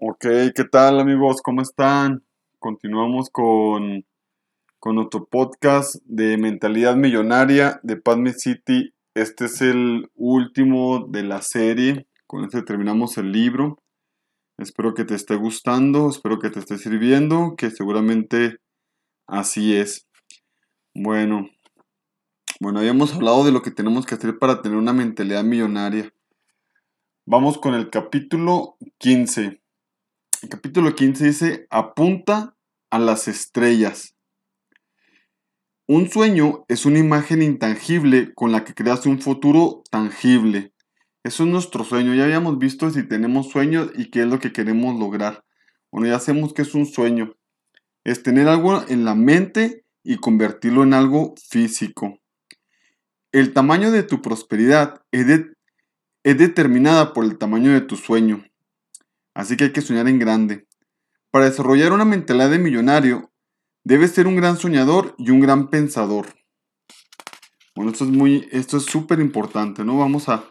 Ok, ¿qué tal amigos? ¿Cómo están? Continuamos con, con nuestro podcast de mentalidad millonaria de Padme City. Este es el último de la serie. Con este terminamos el libro. Espero que te esté gustando, espero que te esté sirviendo, que seguramente así es. Bueno, bueno, habíamos hablado de lo que tenemos que hacer para tener una mentalidad millonaria. Vamos con el capítulo 15. El capítulo 15 dice, apunta a las estrellas. Un sueño es una imagen intangible con la que creas un futuro tangible. Eso es nuestro sueño. Ya habíamos visto si tenemos sueños y qué es lo que queremos lograr. Bueno, ya sabemos que es un sueño. Es tener algo en la mente y convertirlo en algo físico. El tamaño de tu prosperidad es, es determinada por el tamaño de tu sueño. Así que hay que soñar en grande. Para desarrollar una mentalidad de millonario, debes ser un gran soñador y un gran pensador. Bueno, esto es muy, esto es súper importante, ¿no? Vamos a,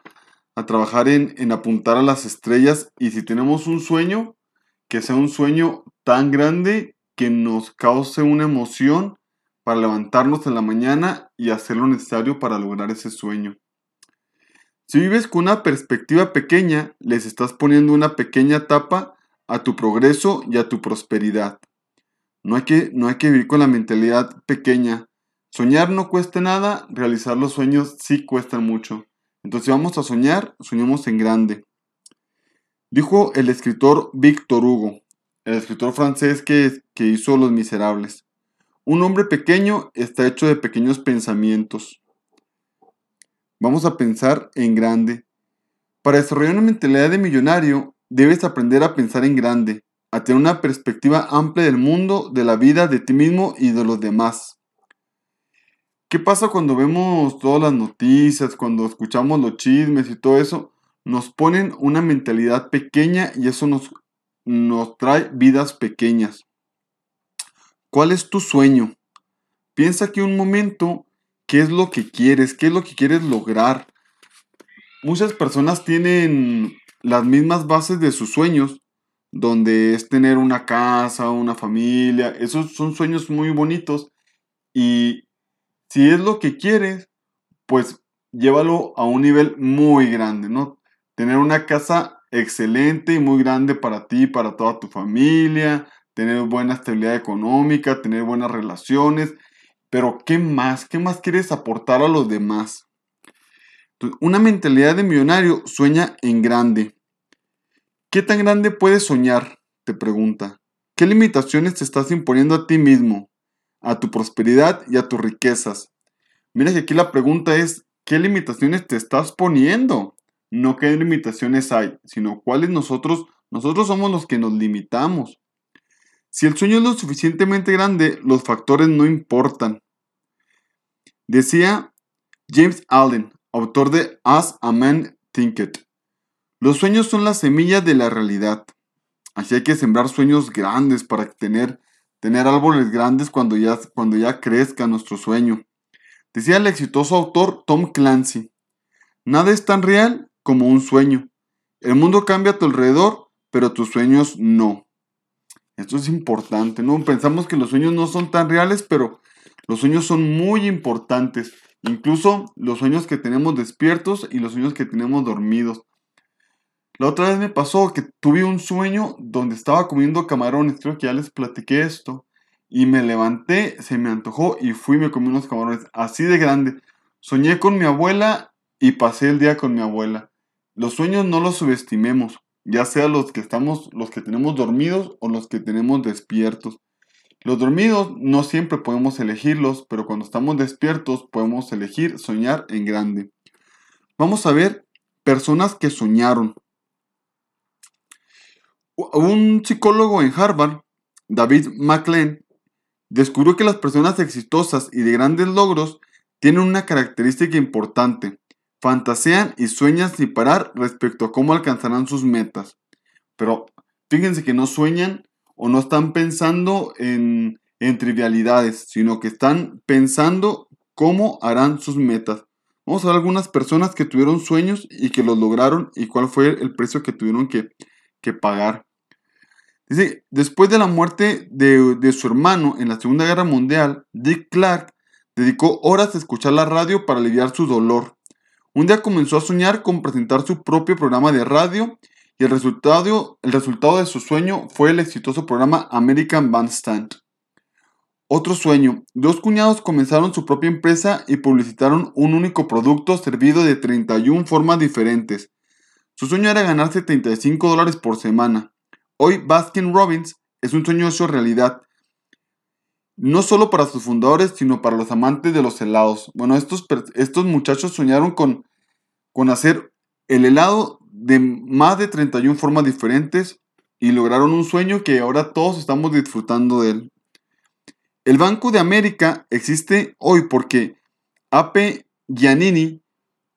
a trabajar en, en apuntar a las estrellas y si tenemos un sueño, que sea un sueño tan grande que nos cause una emoción para levantarnos en la mañana y hacer lo necesario para lograr ese sueño. Si vives con una perspectiva pequeña, les estás poniendo una pequeña tapa a tu progreso y a tu prosperidad. No hay que, no hay que vivir con la mentalidad pequeña. Soñar no cuesta nada, realizar los sueños sí cuestan mucho. Entonces, si vamos a soñar, soñemos en grande. Dijo el escritor Víctor Hugo, el escritor francés que, que hizo Los Miserables. Un hombre pequeño está hecho de pequeños pensamientos. Vamos a pensar en grande. Para desarrollar una mentalidad de millonario, debes aprender a pensar en grande, a tener una perspectiva amplia del mundo, de la vida, de ti mismo y de los demás. ¿Qué pasa cuando vemos todas las noticias, cuando escuchamos los chismes y todo eso? Nos ponen una mentalidad pequeña y eso nos, nos trae vidas pequeñas. ¿Cuál es tu sueño? Piensa aquí un momento qué es lo que quieres, qué es lo que quieres lograr. Muchas personas tienen las mismas bases de sus sueños, donde es tener una casa, una familia, esos son sueños muy bonitos y si es lo que quieres, pues llévalo a un nivel muy grande, ¿no? Tener una casa excelente y muy grande para ti, para toda tu familia, tener buena estabilidad económica, tener buenas relaciones, pero ¿qué más? ¿Qué más quieres aportar a los demás? una mentalidad de millonario sueña en grande. ¿Qué tan grande puedes soñar? Te pregunta. ¿Qué limitaciones te estás imponiendo a ti mismo, a tu prosperidad y a tus riquezas? Mira que aquí la pregunta es, ¿qué limitaciones te estás poniendo? No qué limitaciones hay, sino cuáles nosotros, nosotros somos los que nos limitamos. Si el sueño es lo suficientemente grande, los factores no importan. Decía James Allen, autor de As a Man Thinketh. Los sueños son la semilla de la realidad. Así hay que sembrar sueños grandes para tener, tener árboles grandes cuando ya, cuando ya crezca nuestro sueño. Decía el exitoso autor Tom Clancy, nada es tan real como un sueño. El mundo cambia a tu alrededor, pero tus sueños no. Esto es importante, ¿no? Pensamos que los sueños no son tan reales, pero los sueños son muy importantes, incluso los sueños que tenemos despiertos y los sueños que tenemos dormidos. La otra vez me pasó que tuve un sueño donde estaba comiendo camarones, creo que ya les platiqué esto, y me levanté, se me antojó y fui y me comí unos camarones así de grande. Soñé con mi abuela y pasé el día con mi abuela. Los sueños no los subestimemos, ya sea los que estamos, los que tenemos dormidos o los que tenemos despiertos. Los dormidos no siempre podemos elegirlos, pero cuando estamos despiertos podemos elegir soñar en grande. Vamos a ver personas que soñaron. Un psicólogo en Harvard, David McLean, descubrió que las personas exitosas y de grandes logros tienen una característica importante. Fantasean y sueñan sin parar respecto a cómo alcanzarán sus metas. Pero fíjense que no sueñan o no están pensando en, trivialidades, sino que están pensando cómo harán sus metas. Vamos a ver algunas personas que tuvieron sueños y que los lograron y cuál fue el precio que tuvieron que, que pagar. Dice, después de la muerte de, de, su hermano en la Segunda Guerra Mundial, Dick Clark dedicó horas a escuchar la radio para aliviar su dolor. Un día comenzó a soñar con presentar su propio programa de radio y el resultado, el resultado de su sueño fue el exitoso programa American Bandstand. Otro sueño. Dos cuñados comenzaron su propia empresa y publicitaron un único producto servido de 31 formas diferentes. Su sueño era ganar 75 dólares por semana. Hoy Baskin Robbins es un sueño hecho realidad. No solo para sus fundadores, sino para los amantes de los helados. Bueno, estos, estos muchachos soñaron con, con hacer el helado de más de 31 formas diferentes y lograron un sueño que ahora todos estamos disfrutando de él. El Banco de América existe hoy porque A.P. Giannini,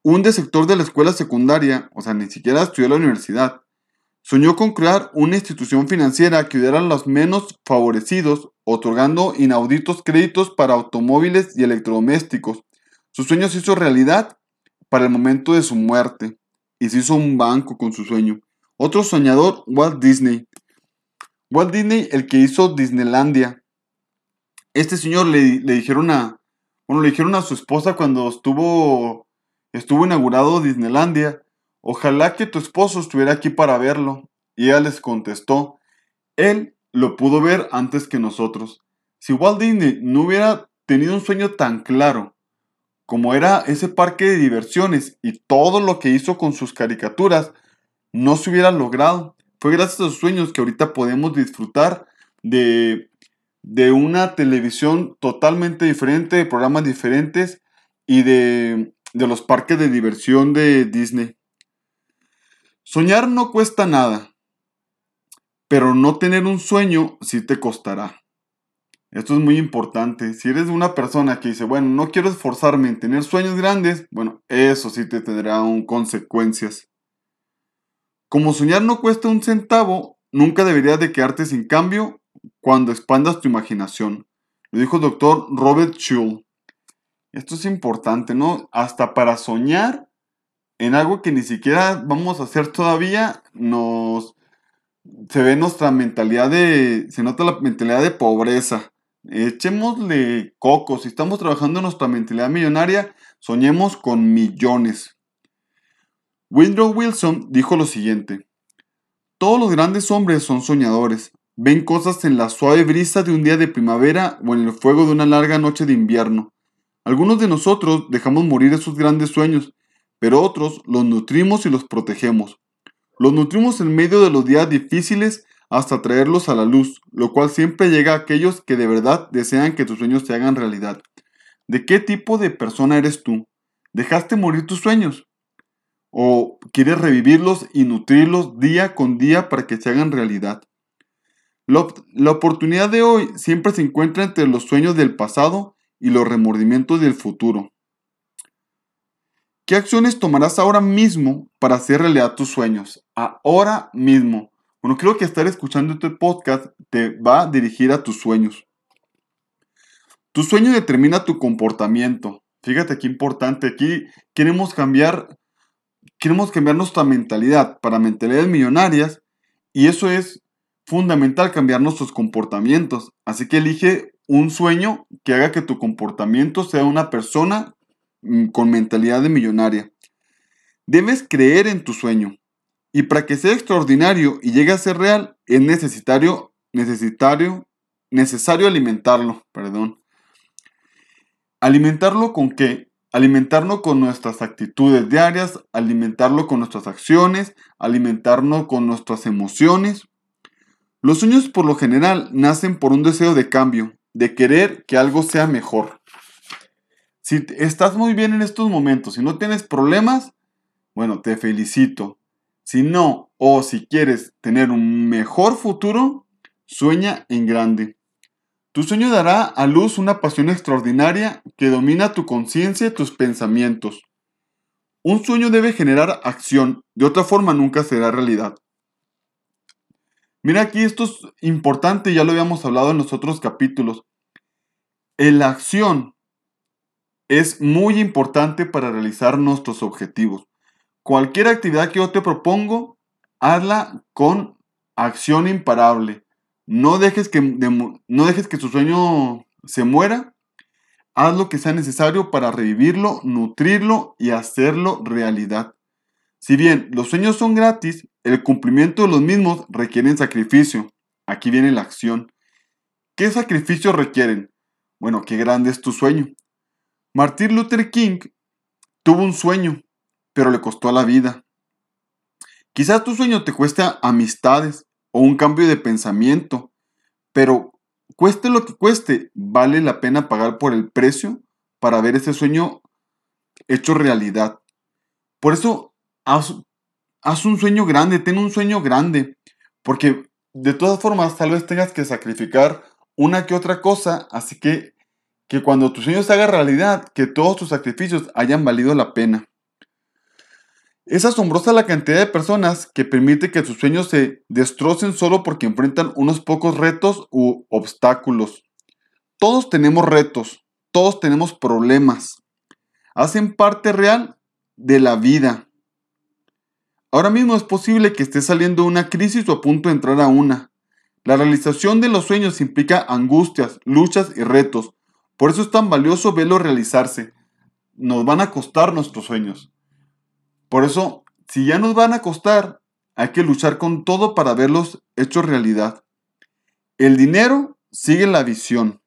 un sector de la escuela secundaria, o sea, ni siquiera estudió la universidad, soñó con crear una institución financiera que ayudara a los menos favorecidos, otorgando inauditos créditos para automóviles y electrodomésticos. Su sueño se hizo realidad para el momento de su muerte y se hizo un banco con su sueño. Otro soñador, Walt Disney. Walt Disney, el que hizo Disneylandia, este señor le, dijeron a, bueno, le dijeron a su esposa cuando estuvo, estuvo inaugurado Disneylandia, ojalá que tu esposo estuviera aquí para verlo. Y ella les contestó, él lo pudo ver antes que nosotros. Si Walt Disney no hubiera tenido un sueño tan claro como era ese parque de diversiones y todo lo que hizo con sus caricaturas, no se hubiera logrado. Fue gracias a sus sueños que ahorita podemos disfrutar de de una televisión totalmente diferente, de programas diferentes y de, de los parques de diversión de Disney. Soñar no cuesta nada, pero no tener un sueño sí te costará. Esto es muy importante. Si eres una persona que dice, bueno, no quiero esforzarme en tener sueños grandes, bueno, eso sí te tendrá un consecuencias. Como soñar no cuesta un centavo, nunca deberías de quedarte sin cambio cuando expandas tu imaginación. Lo dijo el doctor Robert Schull. Esto es importante, ¿no? Hasta para soñar en algo que ni siquiera vamos a hacer todavía, nos se ve nuestra mentalidad de, se nota la mentalidad de pobreza. Echémosle coco, si estamos trabajando en nuestra mentalidad millonaria, soñemos con millones. Woodrow Wilson dijo lo siguiente, todos los grandes hombres son soñadores, Ven cosas en la suave brisa de un día de primavera o en el fuego de una larga noche de invierno. Algunos de nosotros dejamos morir esos grandes sueños, pero otros los nutrimos y los protegemos. Los nutrimos en medio de los días difíciles hasta traerlos a la luz, lo cual siempre llega a aquellos que de verdad desean que tus sueños se hagan realidad. ¿De qué tipo de persona eres tú? ¿Dejaste morir tus sueños? ¿O quieres revivirlos y nutrirlos día con día para que se hagan realidad? La, oportunidad de hoy siempre se encuentra entre los sueños del pasado y los remordimientos del futuro. ¿Qué acciones tomarás ahora mismo para hacer realidad tus sueños? Ahora mismo. Bueno, creo que estar escuchando este podcast te va a dirigir a tus sueños. Tu sueño determina tu comportamiento. Fíjate qué importante. Aquí queremos cambiar, queremos cambiar nuestra mentalidad para mentalidades millonarias y eso es fundamental cambiar nuestros comportamientos. Así que elige un sueño que haga que tu comportamiento sea una persona con mentalidad de millonaria. Debes creer en tu sueño. Y para que sea extraordinario y llegue a ser real, es necesario, necesario, necesario alimentarlo, perdón. ¿Alimentarlo con qué? Alimentarlo con nuestras actitudes diarias, alimentarlo con nuestras acciones, alimentarlo con nuestras emociones, los sueños por lo general nacen por un deseo de cambio, de querer que algo sea mejor. Si estás muy bien en estos momentos y no tienes problemas, bueno, te felicito. Si no, o si quieres tener un mejor futuro, sueña en grande. Tu sueño dará a luz una pasión extraordinaria que domina tu conciencia y tus pensamientos. Un sueño debe generar acción, de otra forma nunca será realidad. Mira aquí, esto es importante, ya lo habíamos hablado en los otros capítulos. La acción es muy importante para realizar nuestros objetivos. Cualquier actividad que yo te propongo, hazla con acción imparable. No dejes que, no dejes que tu sueño se muera. Haz lo que sea necesario para revivirlo, nutrirlo y hacerlo realidad. Si bien los sueños son gratis, el cumplimiento de los mismos requieren sacrificio. Aquí viene la acción. ¿Qué sacrificios requieren? Bueno, qué grande es tu sueño. Martin Luther King tuvo un sueño, pero le costó la vida. Quizás tu sueño te cueste amistades o un cambio de pensamiento, pero cueste lo que cueste, vale la pena pagar por el precio para ver ese sueño hecho realidad. Por eso, haz, haz un sueño grande, ten un sueño grande, porque de todas formas tal vez tengas que sacrificar una que otra cosa, así que que cuando tu sueño se haga realidad, que todos tus sacrificios hayan valido la pena. Es asombrosa la cantidad de personas que permite que sus sueños se destrocen solo porque enfrentan unos pocos retos u obstáculos. Todos tenemos retos, todos tenemos problemas. Hacen parte real de la vida. Ahora mismo es posible que estés saliendo una crisis o a punto de entrar a una. La realización de los sueños implica angustias, luchas y retos. Por eso es tan valioso verlo realizarse. Nos van a costar nuestros sueños. Por eso, si ya nos van a costar, hay que luchar con todo para verlos hechos realidad. El dinero sigue la visión.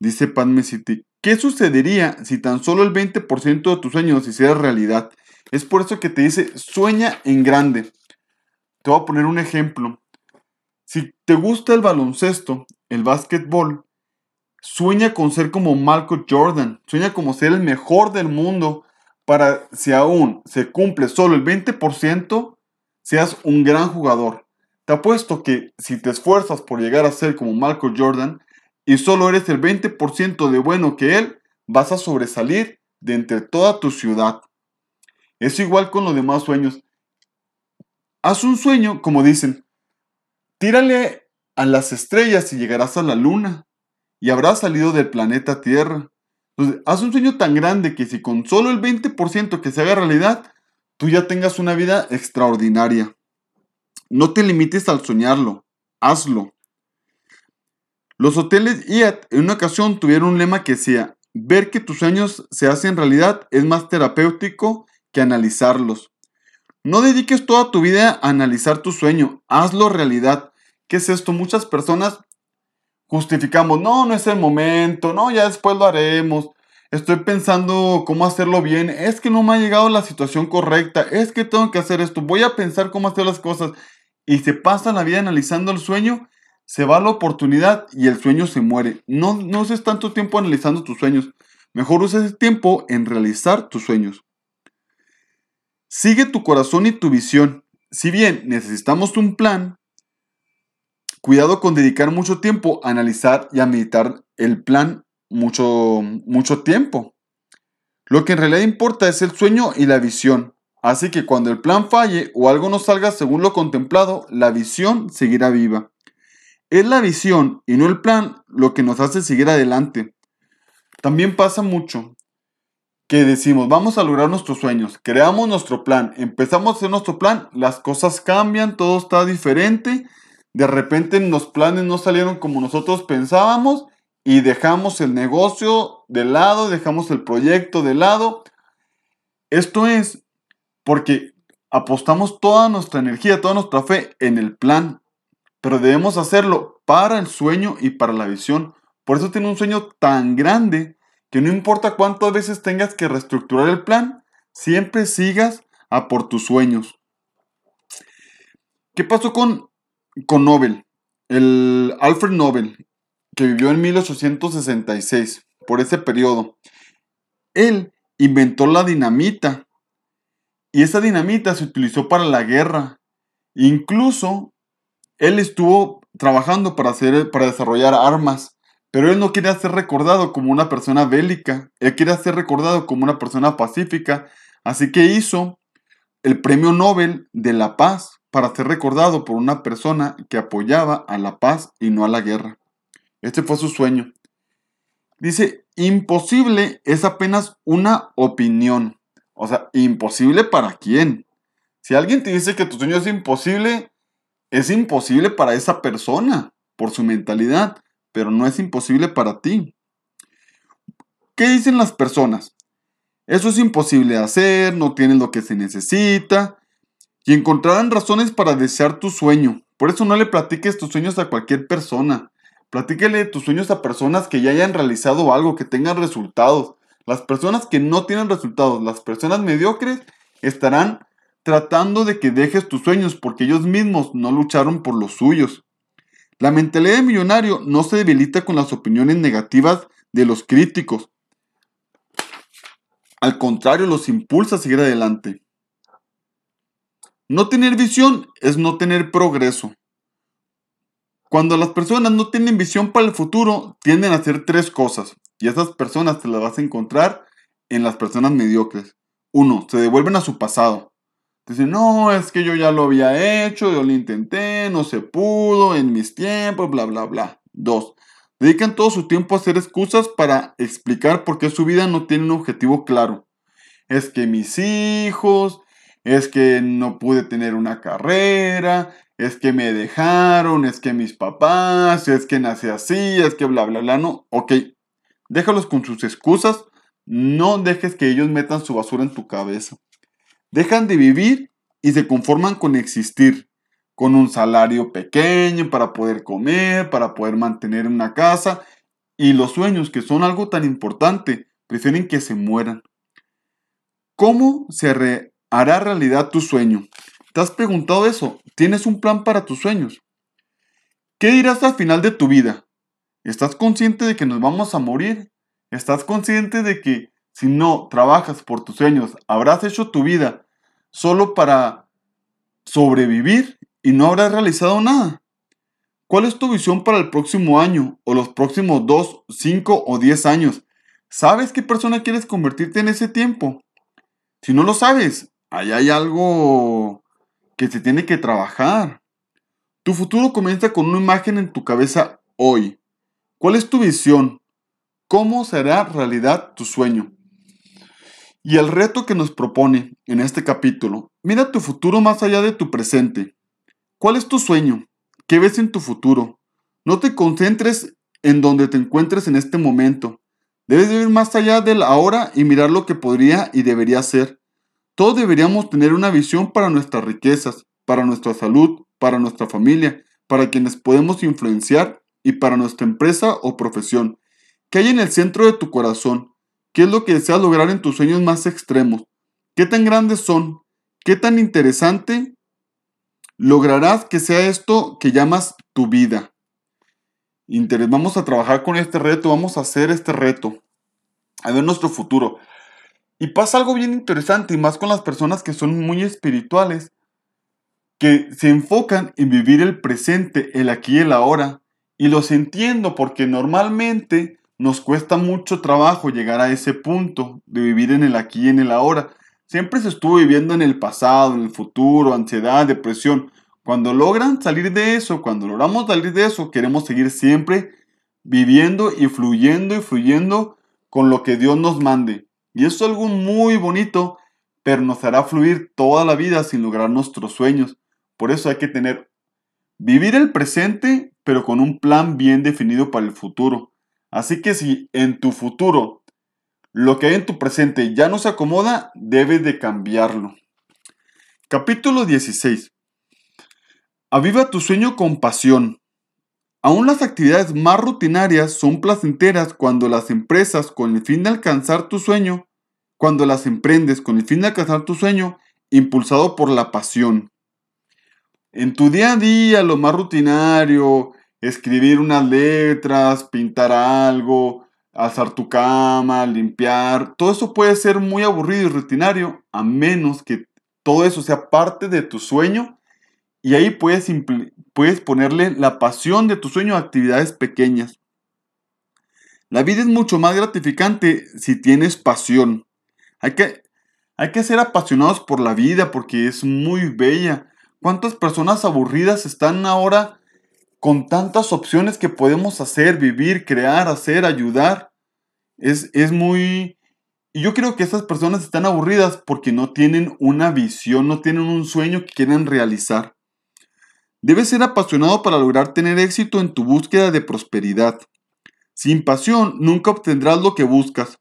Dice Padme City. ¿Qué sucedería si tan solo el 20% de tus sueños se hiciera realidad? Es por eso que te dice, sueña en grande. Te voy a poner un ejemplo. Si te gusta el baloncesto, el básquetbol, sueña con ser como Malcolm Jordan, sueña como ser el mejor del mundo para si aún se cumple solo el 20%, seas un gran jugador. Te apuesto que si te esfuerzas por llegar a ser como Michael Jordan y solo eres el 20% de bueno que él, vas a sobresalir de entre toda tu ciudad. Es igual con los demás sueños. Haz un sueño, como dicen, tírale a las estrellas y llegarás a la luna y habrás salido del planeta Tierra. Entonces, haz un sueño tan grande que si con solo el 20% que se haga realidad, tú ya tengas una vida extraordinaria. No te limites al soñarlo, hazlo. Los hoteles IAT en una ocasión tuvieron un lema que decía, ver que tus sueños se hacen realidad es más terapéutico que analizarlos. No dediques toda tu vida a analizar tu sueño, hazlo realidad. ¿Qué es esto? Muchas personas justificamos, no, no es el momento, no, ya después lo haremos. Estoy pensando cómo hacerlo bien, es que no me ha llegado la situación correcta, es que tengo que hacer esto, voy a pensar cómo hacer las cosas. Y se pasa la vida analizando el sueño, se va la oportunidad y el sueño se muere. No, no uses tanto tiempo analizando tus sueños, mejor uses ese tiempo en realizar tus sueños. Sigue tu corazón y tu visión. Si bien necesitamos un plan, Cuidado con dedicar mucho tiempo a analizar y a meditar el plan mucho, mucho tiempo. Lo que en realidad importa es el sueño y la visión. Así que cuando el plan falle o algo no salga según lo contemplado, la visión seguirá viva. Es la visión y no el plan lo que nos hace seguir adelante. También pasa mucho que decimos, vamos a lograr nuestros sueños, creamos nuestro plan, empezamos a hacer nuestro plan, las cosas cambian, todo está diferente de repente los planes no salieron como nosotros pensábamos y dejamos el negocio de lado, dejamos el proyecto de lado. Esto es porque apostamos toda nuestra energía, toda nuestra fe en el plan, pero debemos hacerlo para el sueño y para la visión. Por eso tiene un sueño tan grande que no importa cuántas veces tengas que reestructurar el plan, siempre sigas a por tus sueños. ¿Qué pasó con con Nobel, el Alfred Nobel, que vivió en 1866, por ese periodo. Él inventó la dinamita y esa dinamita se utilizó para la guerra. Incluso él estuvo trabajando para, hacer, para desarrollar armas, pero él no quería ser recordado como una persona bélica, él quería ser recordado como una persona pacífica, así que hizo el Premio Nobel de la Paz para ser recordado por una persona que apoyaba a la paz y no a la guerra. Este fue su sueño. Dice, imposible es apenas una opinión. O sea, imposible para quién. Si alguien te dice que tu sueño es imposible, Es imposible para esa persona por su mentalidad, pero no es imposible para ti. ¿Qué dicen las personas? Eso es imposible de hacer, no tienen lo que se necesita y encontrarán razones para desear tu sueño. Por eso no le platiques tus sueños a cualquier persona. Platíquele tus sueños a personas que ya hayan realizado algo, que tengan resultados. Las personas que no tienen resultados, las personas mediocres, estarán tratando de que dejes tus sueños porque ellos mismos no lucharon por los suyos. La mentalidad de millonario no se debilita con las opiniones negativas de los críticos. Al contrario, los impulsa a seguir adelante. No tener visión es no tener progreso. Cuando las personas no tienen visión para el futuro, tienden a hacer tres cosas. Y esas personas te las vas a encontrar en las personas mediocres. Uno, se devuelven a su pasado. Dicen, no, es que yo ya lo había hecho, yo lo intenté, no se pudo, en mis tiempos, bla, bla, bla. Dos, dedican todo su tiempo a hacer excusas para explicar por qué su vida no tiene un objetivo claro. Es que mis hijos, es que no pude tener una carrera, es que me dejaron, es que mis papás, es que nací así, es que bla, bla, bla, no. Ok, déjalos con sus excusas, no dejes que ellos metan su basura en tu cabeza. Dejan de vivir y se conforman con existir, con un salario pequeño para poder comer, para poder mantener una casa y los sueños que son algo tan importante, prefieren que se mueran. ¿Cómo se hará realidad tu sueño? ¿Te has preguntado eso? ¿Tienes un plan para tus sueños? ¿Qué dirás al final de tu vida? ¿Estás consciente de que nos vamos a morir? ¿Estás consciente de que si no trabajas por tus sueños, habrás hecho tu vida solo para sobrevivir y no habrás realizado nada? ¿Cuál es tu visión para el próximo año o los próximos 2, 5 o 10 años? ¿Sabes qué persona quieres convertirte en ese tiempo? Si no lo sabes, ahí hay algo que se tiene que trabajar. Tu futuro comienza con una imagen en tu cabeza hoy. ¿Cuál es tu visión? ¿Cómo será realidad tu sueño? Y el reto que nos propone en este capítulo, mira tu futuro más allá de tu presente. ¿Cuál es tu sueño? ¿Qué ves en tu futuro? No te concentres en donde te encuentres en este momento. Debes ir más allá del ahora y mirar lo que podría y debería ser. Todos deberíamos tener una visión para nuestras riquezas, para nuestra salud, para nuestra familia, para quienes podemos influenciar y para nuestra empresa o profesión. ¿Qué hay en el centro de tu corazón? ¿Qué es lo que deseas lograr en tus sueños más extremos? ¿Qué tan grandes son? ¿Qué tan interesante lograrás que sea esto que llamas tu vida? Vamos a trabajar con este reto, vamos a hacer este reto, a ver nuestro futuro. Y pasa algo bien interesante, y más con las personas que son muy espirituales, que se enfocan en vivir el presente, el aquí y el ahora. Y los entiendo porque normalmente nos cuesta mucho trabajo llegar a ese punto de vivir en el aquí y en el ahora. Siempre se estuvo viviendo en el pasado, en el futuro, ansiedad, depresión. Cuando logran salir de eso, cuando logramos salir de eso, queremos seguir siempre viviendo y fluyendo y fluyendo con lo que Dios nos mande. Y es algo muy bonito, pero nos hará fluir toda la vida sin lograr nuestros sueños. Por eso hay que tener, vivir el presente, pero con un plan bien definido para el futuro. Así que si en tu futuro lo que hay en tu presente ya no se acomoda, debes de cambiarlo. Capítulo 16. Aviva tu sueño con pasión. Aún las actividades más rutinarias son placenteras cuando las empresas, con el fin de alcanzar tu sueño, cuando las emprendes con el fin de alcanzar tu sueño, impulsado por la pasión. En tu día a día, lo más rutinario, escribir unas letras, pintar algo, alzar tu cama, limpiar, todo eso puede ser muy aburrido y rutinario, a menos que todo eso sea parte de tu sueño y ahí puedes, puedes ponerle la pasión de tu sueño a actividades pequeñas. La vida es mucho más gratificante si tienes pasión. Hay que, hay que ser apasionados por la vida porque es muy bella. ¿Cuántas personas aburridas están ahora con tantas opciones que podemos hacer, vivir, crear, hacer, ayudar? Es, es muy... Y yo creo que esas personas están aburridas porque no tienen una visión, no tienen un sueño que quieren realizar. Debes ser apasionado para lograr tener éxito en tu búsqueda de prosperidad. Sin pasión nunca obtendrás lo que buscas.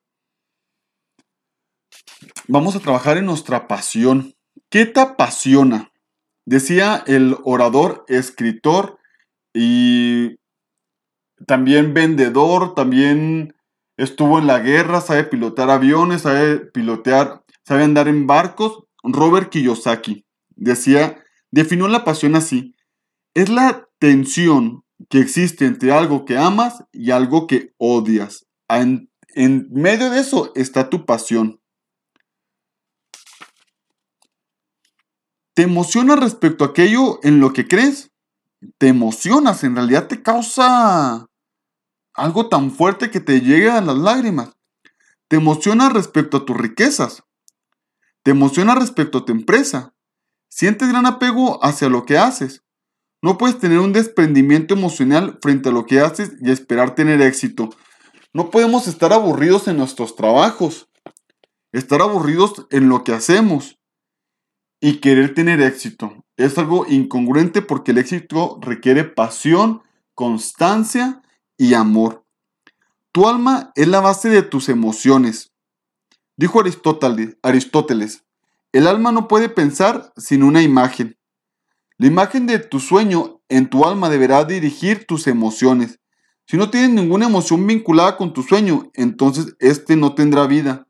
Vamos a trabajar en nuestra pasión. ¿Qué te apasiona? Decía el orador, escritor y también vendedor, también estuvo en la guerra, sabe pilotar aviones, sabe pilotear, sabe andar en barcos. Robert Kiyosaki decía, definió la pasión así. Es la tensión que existe entre algo que amas y algo que odias. En, en medio de eso está tu pasión. ¿Te emociona respecto a aquello en lo que crees? Te emocionas, en realidad te causa algo tan fuerte que te llega a las lágrimas. Te emociona respecto a tus riquezas. Te emociona respecto a tu empresa. Sientes gran apego hacia lo que haces. No puedes tener un desprendimiento emocional frente a lo que haces y esperar tener éxito. No podemos estar aburridos en nuestros trabajos. Estar aburridos en lo que hacemos y querer tener éxito. Es algo incongruente porque el éxito requiere pasión, constancia y amor. Tu alma es la base de tus emociones. Dijo Aristóteles, el alma no puede pensar sin una imagen. La imagen de tu sueño en tu alma deberá dirigir tus emociones. Si no tienes ninguna emoción vinculada con tu sueño, entonces este no tendrá vida.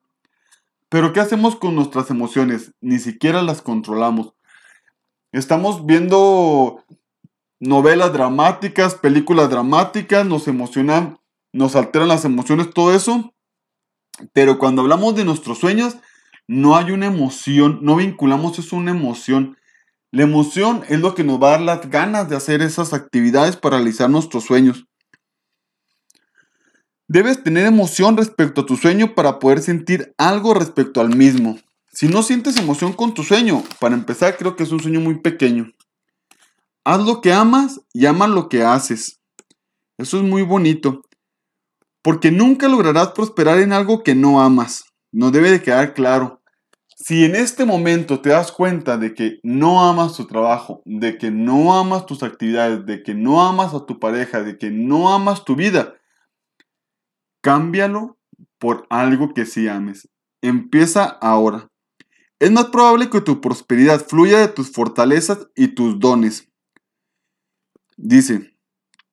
Pero ¿qué hacemos con nuestras emociones? Ni siquiera las controlamos. Estamos viendo novelas dramáticas, películas dramáticas, nos emocionan, nos alteran las emociones, todo eso. Pero cuando hablamos de nuestros sueños, no hay una emoción, no vinculamos eso a una emoción. La emoción es lo que nos va a dar las ganas de hacer esas actividades para realizar nuestros sueños. Debes tener emoción respecto a tu sueño para poder sentir algo respecto al mismo. Si no sientes emoción con tu sueño, para empezar creo que es un sueño muy pequeño. Haz lo que amas y ama lo que haces. Eso es muy bonito. Porque nunca lograrás prosperar en algo que no amas. No debe de quedar claro. Si en este momento te das cuenta de que no amas tu trabajo, de que no amas tus actividades, de que no amas a tu pareja, de que no amas tu vida, Cámbialo por algo que sí ames. Empieza ahora. Es más probable que tu prosperidad fluya de tus fortalezas y tus dones. Dice,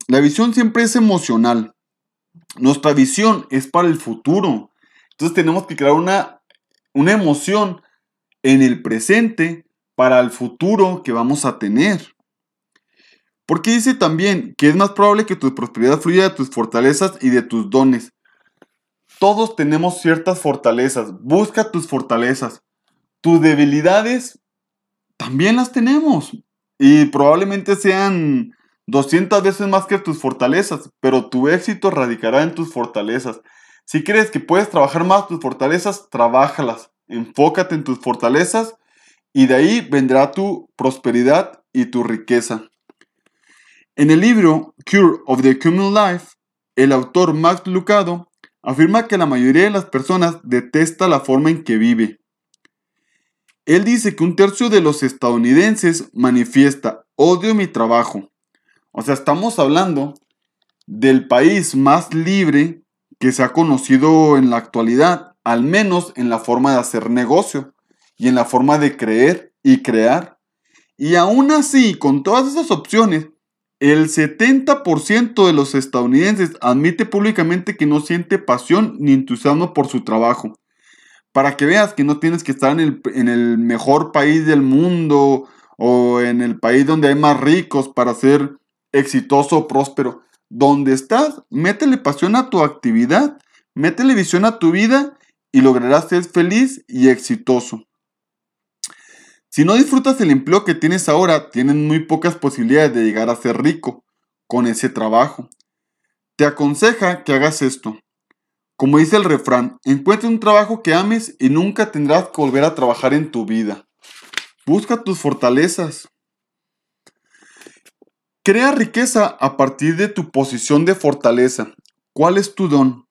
la visión siempre es emocional. Nuestra visión es para el futuro. Entonces tenemos que crear una, una emoción en el presente para el futuro que vamos a tener. Porque dice también que es más probable que tu prosperidad fluya de tus fortalezas y de tus dones. Todos tenemos ciertas fortalezas. Busca tus fortalezas. Tus debilidades también las tenemos. Y probablemente sean 200 veces más que tus fortalezas. Pero tu éxito radicará en tus fortalezas. Si crees que puedes trabajar más tus fortalezas, trabájalas. Enfócate en tus fortalezas y de ahí vendrá tu prosperidad y tu riqueza. En el libro Cure of the Human Life, el autor Max Lucado afirma que la mayoría de las personas detesta la forma en que vive. Él dice que un tercio de los estadounidenses manifiesta odio mi trabajo. O sea, estamos hablando del país más libre que se ha conocido en la actualidad, al menos en la forma de hacer negocio y en la forma de creer y crear. Y aún así, con todas esas opciones, el 70% de los estadounidenses admite públicamente que no siente pasión ni entusiasmo por su trabajo. Para que veas que no tienes que estar en el, en el mejor país del mundo o en el país donde hay más ricos para ser exitoso o próspero. Donde estás, métele pasión a tu actividad, métele visión a tu vida y lograrás ser feliz y exitoso. Si no disfrutas el empleo que tienes ahora, tienes muy pocas posibilidades de llegar a ser rico con ese trabajo. Te aconseja que hagas esto. Como dice el refrán, encuentra un trabajo que ames y nunca tendrás que volver a trabajar en tu vida. Busca tus fortalezas. Crea riqueza a partir de tu posición de fortaleza. ¿Cuál es tu don?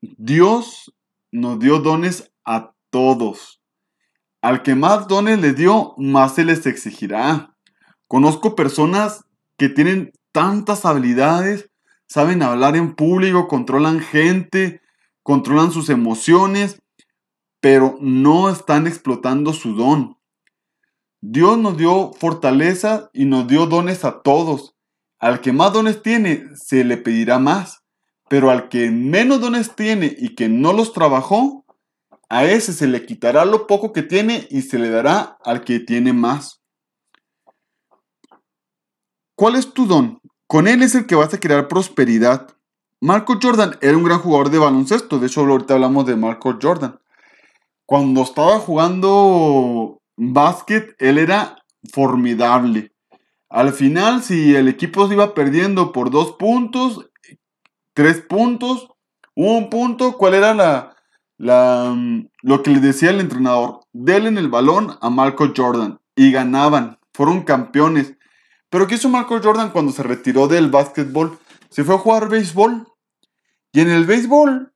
Dios nos dio dones a todos. Al que más dones le dio, más se les exigirá. Conozco personas que tienen tantas habilidades, saben hablar en público, controlan gente, controlan sus emociones, pero no están explotando su don. Dios nos dio fortaleza y nos dio dones a todos. Al que más dones tiene, se le pedirá más. Pero al que menos dones tiene y que no los trabajó, a ese se le quitará lo poco que tiene y se le dará al que tiene más. ¿Cuál es tu don? Con él es el que vas a crear prosperidad. Marco Jordan era un gran jugador de baloncesto. De hecho, ahorita hablamos de Marco Jordan. Cuando estaba jugando básquet, él era formidable. Al final, si el equipo se iba perdiendo por dos puntos, tres puntos, un punto, ¿cuál era la, la, lo que le decía el entrenador? Denle en el balón a Marco Jordan. Y ganaban. Fueron campeones. Pero ¿qué hizo Marco Jordan cuando se retiró del básquetbol? Se fue a jugar béisbol. Y en el béisbol,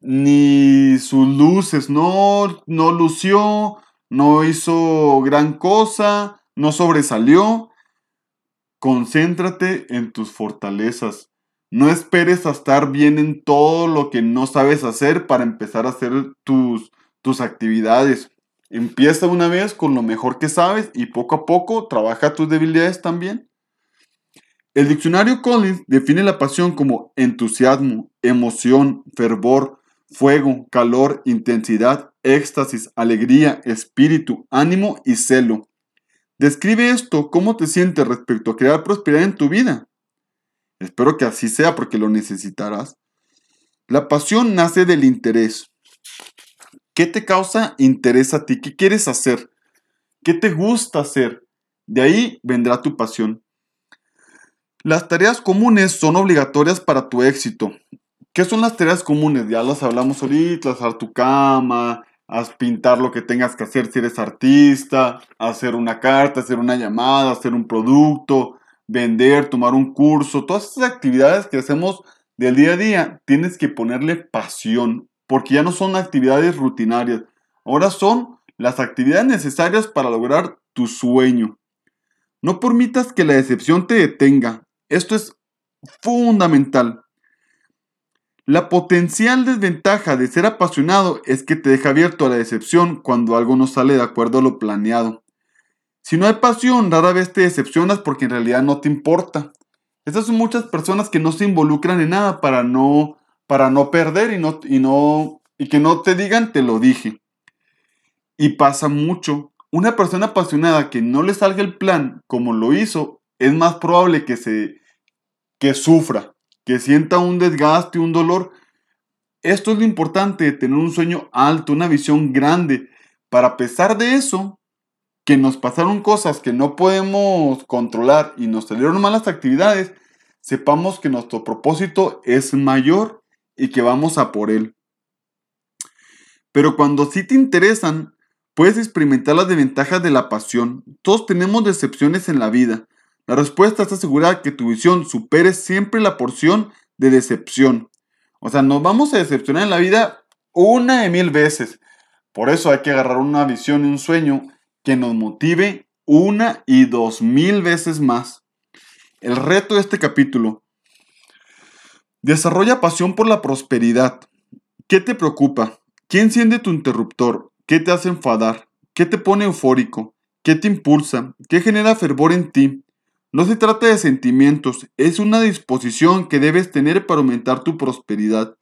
ni sus luces, no, no lució, no hizo gran cosa, no sobresalió. Concéntrate en tus fortalezas. No esperes a estar bien en todo lo que no sabes hacer para empezar a hacer tus, tus actividades. Empieza una vez con lo mejor que sabes y poco a poco trabaja tus debilidades también. El diccionario Collins define la pasión como entusiasmo, emoción, fervor, fuego, calor, intensidad, éxtasis, alegría, espíritu, ánimo y celo. Describe esto, cómo te sientes respecto a crear prosperidad en tu vida. Espero que así sea porque lo necesitarás. La pasión nace del interés. ¿Qué te causa interés a ti? ¿Qué quieres hacer? ¿Qué te gusta hacer? De ahí vendrá tu pasión. Las tareas comunes son obligatorias para tu éxito. ¿Qué son las tareas comunes? Ya las hablamos ahorita, hacer tu cama, pintar lo que tengas que hacer si eres artista, hacer una carta, hacer una llamada, hacer un producto, vender, tomar un curso, todas esas actividades que hacemos del día a día, tienes que ponerle pasión, porque ya no son actividades rutinarias, ahora son las actividades necesarias para lograr tu sueño. No permitas que la decepción te detenga. Esto es fundamental. La potencial desventaja de ser apasionado es que te deja abierto a la decepción cuando algo no sale de acuerdo a lo planeado. Si no hay pasión, rara vez te decepcionas porque en realidad no te importa. Estas son muchas personas que no se involucran en nada para no para no perder y, no, y, no, y que no te digan te lo dije. Y pasa mucho. Una persona apasionada que no le salga el plan como lo hizo, es más probable que se que sufra, que sienta un desgaste, un dolor. Esto es lo importante tener un sueño alto, una visión grande, para a pesar de eso, que nos pasaron cosas que no podemos controlar y nos salieron malas actividades, sepamos que nuestro propósito es mayor y que vamos a por él. Pero cuando sí te interesan, puedes experimentar las desventajas de la pasión. Todos tenemos decepciones en la vida. La respuesta es asegurar que tu visión supere siempre la porción de decepción. O sea, nos vamos a decepcionar en la vida una de mil veces. Por eso hay que agarrar una visión y un sueño que nos motive una y dos mil veces más. El reto de este capítulo Desarrolla pasión por la prosperidad. ¿Qué te preocupa? ¿Qué enciende tu interruptor? ¿Qué te hace enfadar? ¿Qué te pone eufórico? ¿Qué te impulsa? ¿Qué genera fervor en ti? No se trata de sentimientos, es una disposición que debes tener para aumentar tu prosperidad.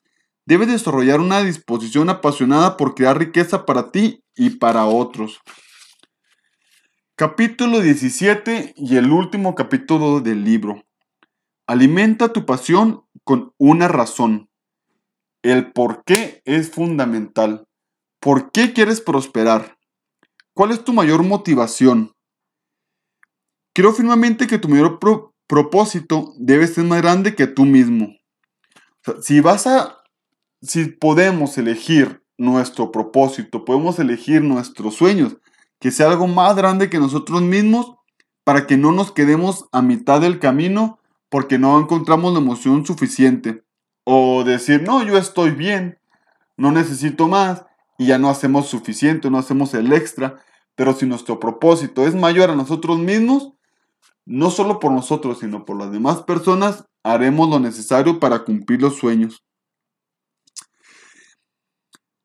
Debes desarrollar una disposición apasionada por crear riqueza para ti y para otros. Capítulo 17 y el último capítulo del libro. Alimenta tu pasión con una razón. El por qué es fundamental. ¿Por qué quieres prosperar? ¿Cuál es tu mayor motivación? Creo firmemente que tu mayor propósito debe ser más grande que tú mismo. si vas a, si podemos elegir nuestro propósito, podemos elegir nuestros sueños, que sea algo más grande que nosotros mismos, para que no nos quedemos a mitad del camino porque no encontramos la emoción suficiente. O decir, no, yo estoy bien, no necesito más y ya no hacemos suficiente, no hacemos el extra. Pero si nuestro propósito es mayor a nosotros mismos, no solo por nosotros, sino por las demás personas, haremos lo necesario para cumplir los sueños.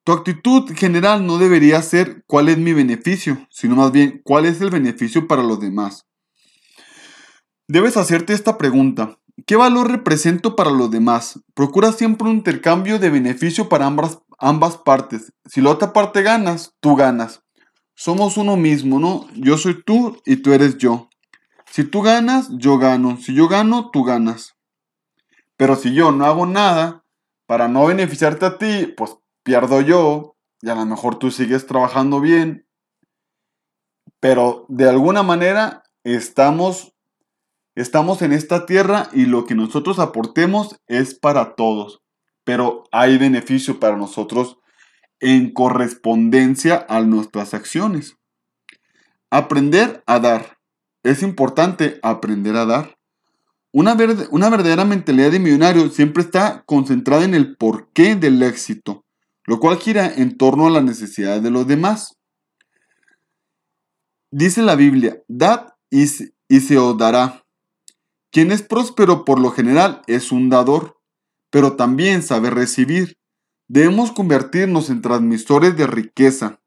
Tu actitud general no debería ser cuál es mi beneficio, sino más bien cuál es el beneficio para los demás. Debes hacerte esta pregunta. ¿Qué valor represento para los demás? Procura siempre un intercambio de beneficio para ambas, ambas partes. Si la otra parte ganas, tú ganas. Somos uno mismo, ¿no? Yo soy tú y tú eres yo. Si tú ganas, yo gano. Si yo gano, tú ganas. Pero si yo no hago nada para no beneficiarte a ti, pues pierdo yo y a lo mejor tú sigues trabajando bien, pero de alguna manera estamos estamos en esta tierra y lo que nosotros aportemos es para todos, pero hay beneficio para nosotros en correspondencia a nuestras acciones. Aprender a dar. Es importante aprender a dar. Una, verdadera mentalidad de millonario siempre está concentrada en el porqué del éxito lo cual gira en torno a las necesidades de los demás. Dice la Biblia, dad y se, os dará. Quien es próspero por lo general es un dador, pero también sabe recibir. Debemos convertirnos en transmisores de riqueza.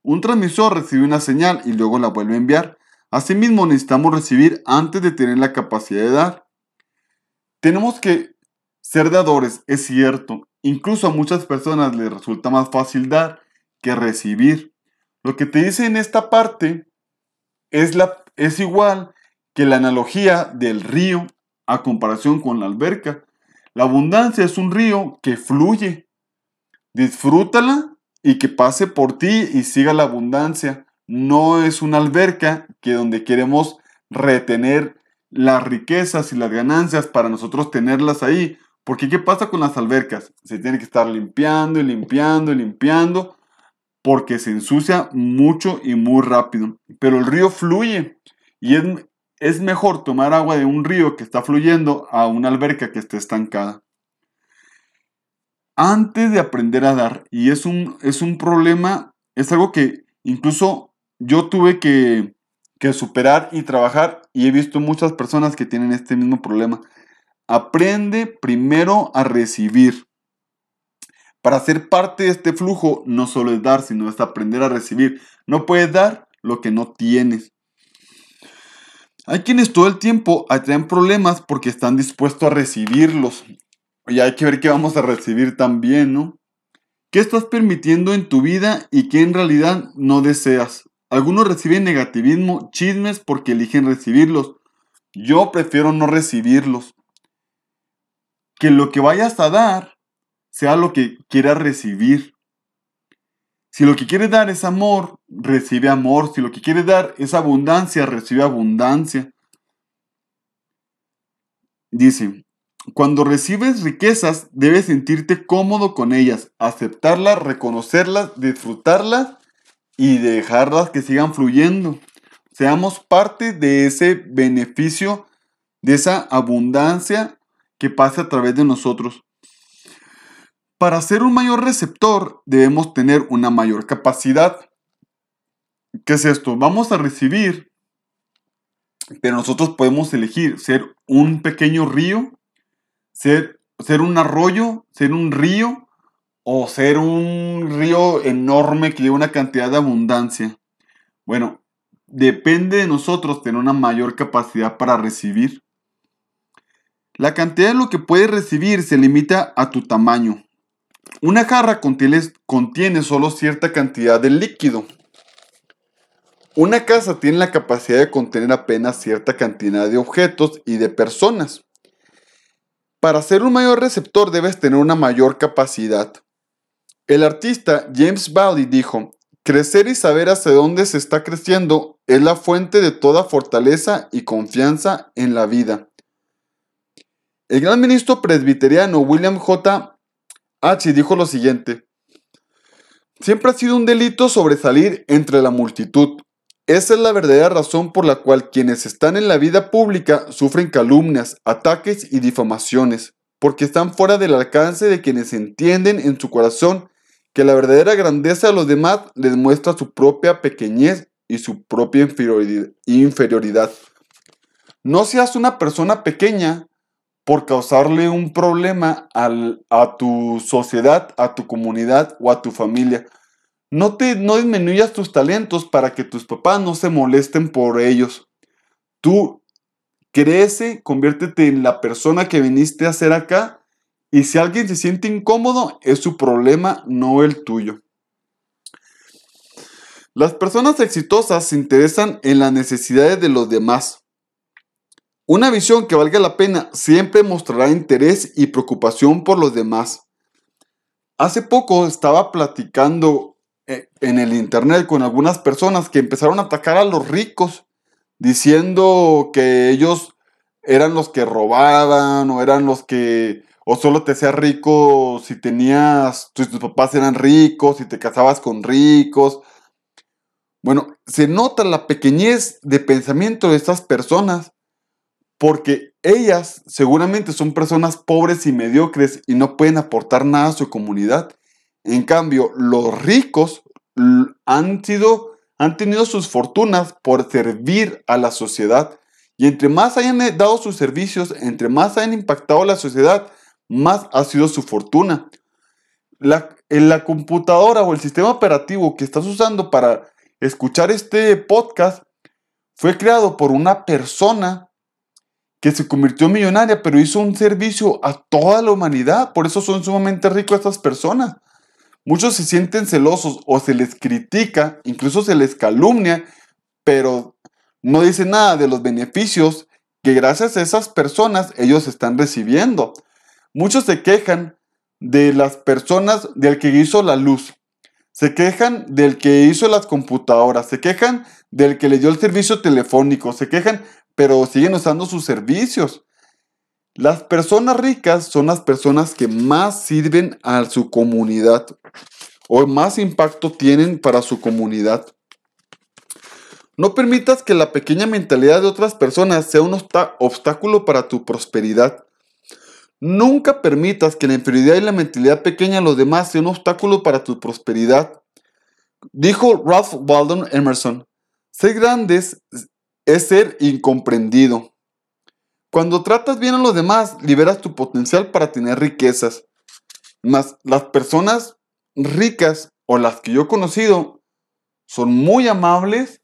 Un transmisor recibe una señal y luego la vuelve a enviar. Asimismo necesitamos recibir antes de tener la capacidad de dar. Tenemos que ser dadores, es cierto, Incluso a muchas personas les resulta más fácil dar que recibir. Lo que te dice en esta parte es, la, es igual que la analogía del río a comparación con la alberca. La abundancia es un río que fluye. Disfrútala y que pase por ti y siga la abundancia. No es una alberca que donde queremos retener las riquezas y las ganancias para nosotros tenerlas ahí. Porque ¿qué pasa con las albercas? Se tiene que estar limpiando y limpiando y limpiando porque se ensucia mucho y muy rápido. Pero el río fluye y es, es mejor tomar agua de un río que está fluyendo a una alberca que esté estancada. Antes de aprender a dar, y es un, es un problema, es algo que incluso yo tuve que, que superar y trabajar y he visto muchas personas que tienen este mismo problema Aprende primero a recibir. Para ser parte de este flujo no solo es dar, sino es aprender a recibir. No puedes dar lo que no tienes. Hay quienes todo el tiempo traen problemas porque están dispuestos a recibirlos. Y hay que ver qué vamos a recibir también, ¿no? ¿Qué estás permitiendo en tu vida y qué en realidad no deseas? Algunos reciben negativismo, chismes porque eligen recibirlos. Yo prefiero no recibirlos que lo que vayas a dar sea lo que quieras recibir. Si lo que quieres dar es amor, recibe amor. Si lo que quieres dar es abundancia, recibe abundancia. Dice, cuando recibes riquezas, debes sentirte cómodo con ellas, aceptarlas, reconocerlas, disfrutarlas y dejarlas que sigan fluyendo. Seamos parte de ese beneficio, de esa abundancia que pase a través de nosotros. Para ser un mayor receptor debemos tener una mayor capacidad. ¿Qué es esto? Vamos a recibir, pero nosotros podemos elegir ser un pequeño río, ser, ser un arroyo, ser un río o ser un río enorme que lleva una cantidad de abundancia. Bueno, depende de nosotros tener una mayor capacidad para recibir. La cantidad de lo que puedes recibir se limita a tu tamaño. Una jarra contiene, solo cierta cantidad de líquido. Una casa tiene la capacidad de contener apenas cierta cantidad de objetos y de personas. Para ser un mayor receptor debes tener una mayor capacidad. El artista James Baldwin dijo, crecer y saber hacia dónde se está creciendo es la fuente de toda fortaleza y confianza en la vida. El gran ministro presbiteriano William J. H. dijo lo siguiente. Siempre ha sido un delito sobresalir entre la multitud. Esa es la verdadera razón por la cual quienes están en la vida pública sufren calumnias, ataques y difamaciones, porque están fuera del alcance de quienes entienden en su corazón que la verdadera grandeza de los demás les muestra su propia pequeñez y su propia inferioridad. No seas una persona pequeña por causarle un problema a tu sociedad, a tu comunidad o a tu familia. No, te, no disminuyas tus talentos para que tus papás no se molesten por ellos. Tú crece, conviértete en la persona que viniste a ser acá y si alguien se siente incómodo, es su problema, no el tuyo. Las personas exitosas se interesan en las necesidades de los demás. Una visión que valga la pena siempre mostrará interés y preocupación por los demás. Hace poco estaba platicando eh, en el internet con algunas personas que empezaron a atacar a los ricos, diciendo que ellos eran los que robaban o eran los que o solo te hacías rico si tenías, tus, tus papás eran ricos, si te casabas con ricos. Bueno, se nota la pequeñez de pensamiento de estas personas porque ellas seguramente son personas pobres y mediocres y no pueden aportar nada a su comunidad. En cambio, los ricos han sido, han tenido sus fortunas por servir a la sociedad. Y entre más hayan dado sus servicios, entre más hayan impactado la sociedad, más ha sido su fortuna. La, en la computadora o el sistema operativo que estás usando para escuchar este podcast fue creado por una persona que se convirtió en millonaria, pero hizo un servicio a toda la humanidad. Por eso son sumamente ricos estas personas. Muchos se sienten celosos o se les critica, incluso se les calumnia, pero no dicen nada de los beneficios que gracias a esas personas ellos están recibiendo. Muchos se quejan de las personas del que hizo la luz. Se quejan del que hizo las computadoras, se quejan del que le dio el servicio telefónico, se quejan, pero siguen usando sus servicios. Las personas ricas son las personas que más sirven a su comunidad o más impacto tienen para su comunidad. No permitas que la pequeña mentalidad de otras personas sea un obstáculo para tu prosperidad. Nunca permitas que la inferioridad y la mentalidad pequeña de los demás sea un obstáculo para tu prosperidad. Dijo Ralph Waldo Emerson, ser grandes es ser incomprendido. Cuando tratas bien a los demás, liberas tu potencial para tener riquezas. Mas las personas ricas o las que yo he conocido son muy amables,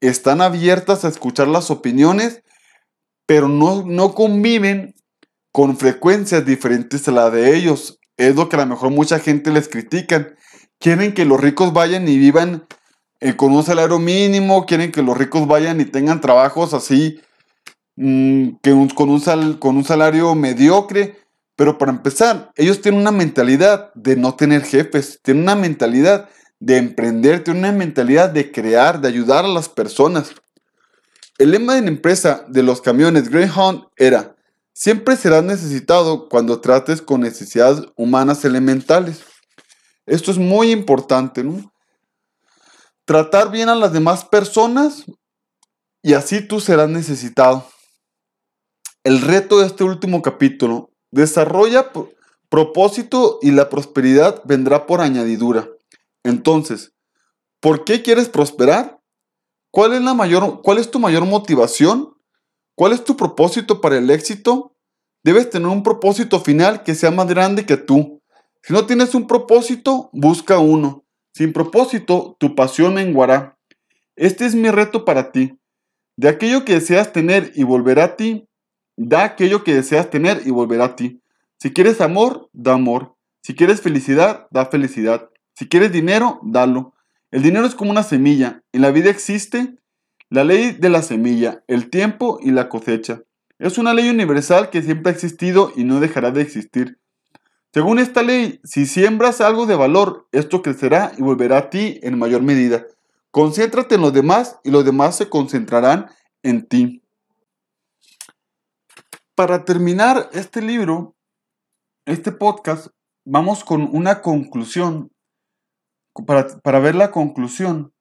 están abiertas a escuchar las opiniones, pero no, no conviven con frecuencias diferentes a la de ellos. Es lo que a lo mejor mucha gente les critican. Quieren que los ricos vayan y vivan eh, con un salario mínimo, quieren que los ricos vayan y tengan trabajos así, mm, que con, un con un salario mediocre. Pero para empezar, ellos tienen una mentalidad de no tener jefes, tienen una mentalidad de emprender, tienen una mentalidad de crear, de ayudar a las personas. El lema de la empresa de los camiones Greyhound era, Siempre serás necesitado cuando trates con necesidades humanas elementales. Esto es muy importante, ¿no? Tratar bien a las demás personas y así tú serás necesitado. El reto de este último capítulo, desarrolla propósito y la prosperidad vendrá por añadidura. Entonces, ¿por qué quieres prosperar? ¿Cuál es, la mayor, ¿Cuál es tu mayor motivación? ¿Cuál es tu propósito para el éxito? Debes tener un propósito final que sea más grande que tú. Si no tienes un propósito, busca uno. Sin propósito, tu pasión menguará. Este es mi reto para ti. De aquello que deseas tener y volverá a ti, da aquello que deseas tener y volverá a ti. Si quieres amor, da amor. Si quieres felicidad, da felicidad. Si quieres dinero, dalo. El dinero es como una semilla. En la vida existe la ley de la semilla, el tiempo y la cosecha. Es una ley universal que siempre ha existido y no dejará de existir. Según esta ley, si siembras algo de valor, esto crecerá y volverá a ti en mayor medida. Concéntrate en los demás y los demás se concentrarán en ti. Para terminar este libro, este podcast, vamos con una conclusión. Para, para ver la conclusión.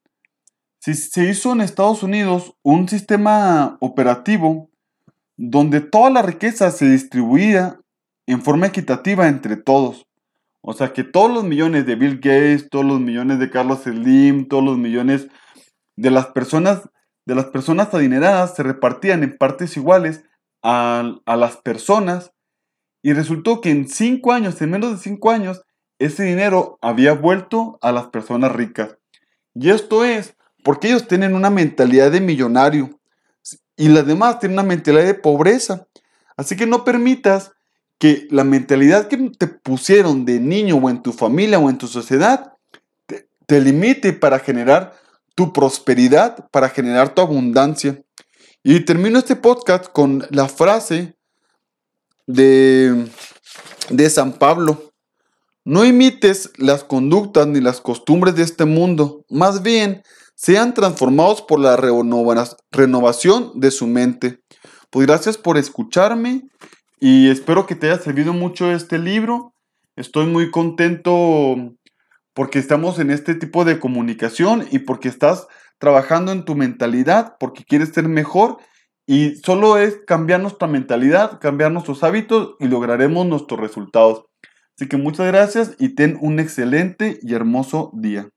Se hizo en Estados Unidos un sistema operativo donde toda la riqueza se distribuía en forma equitativa entre todos. O sea que todos los millones de Bill Gates, todos los millones de Carlos Slim, todos los millones de las personas de las personas adineradas se repartían en partes iguales a, a las personas y resultó que en cinco años, en menos de cinco años, ese dinero había vuelto a las personas ricas. Y esto es porque ellos tienen una mentalidad de millonario y las demás tienen una mentalidad de pobreza. Así que no permitas que la mentalidad que te pusieron de niño o en tu familia o en tu sociedad te, te limite para generar tu prosperidad, para generar tu abundancia. Y termino este podcast con la frase de, de San Pablo. No imites las conductas ni las costumbres de este mundo, más bien sean transformados por la renovación de su mente. Pues gracias por escucharme y espero que te haya servido mucho este libro. Estoy muy contento porque estamos en este tipo de comunicación y porque estás trabajando en tu mentalidad, porque quieres ser mejor y solo es cambiar nuestra mentalidad, cambiar nuestros hábitos y lograremos nuestros resultados. Así que muchas gracias y ten un excelente y hermoso día.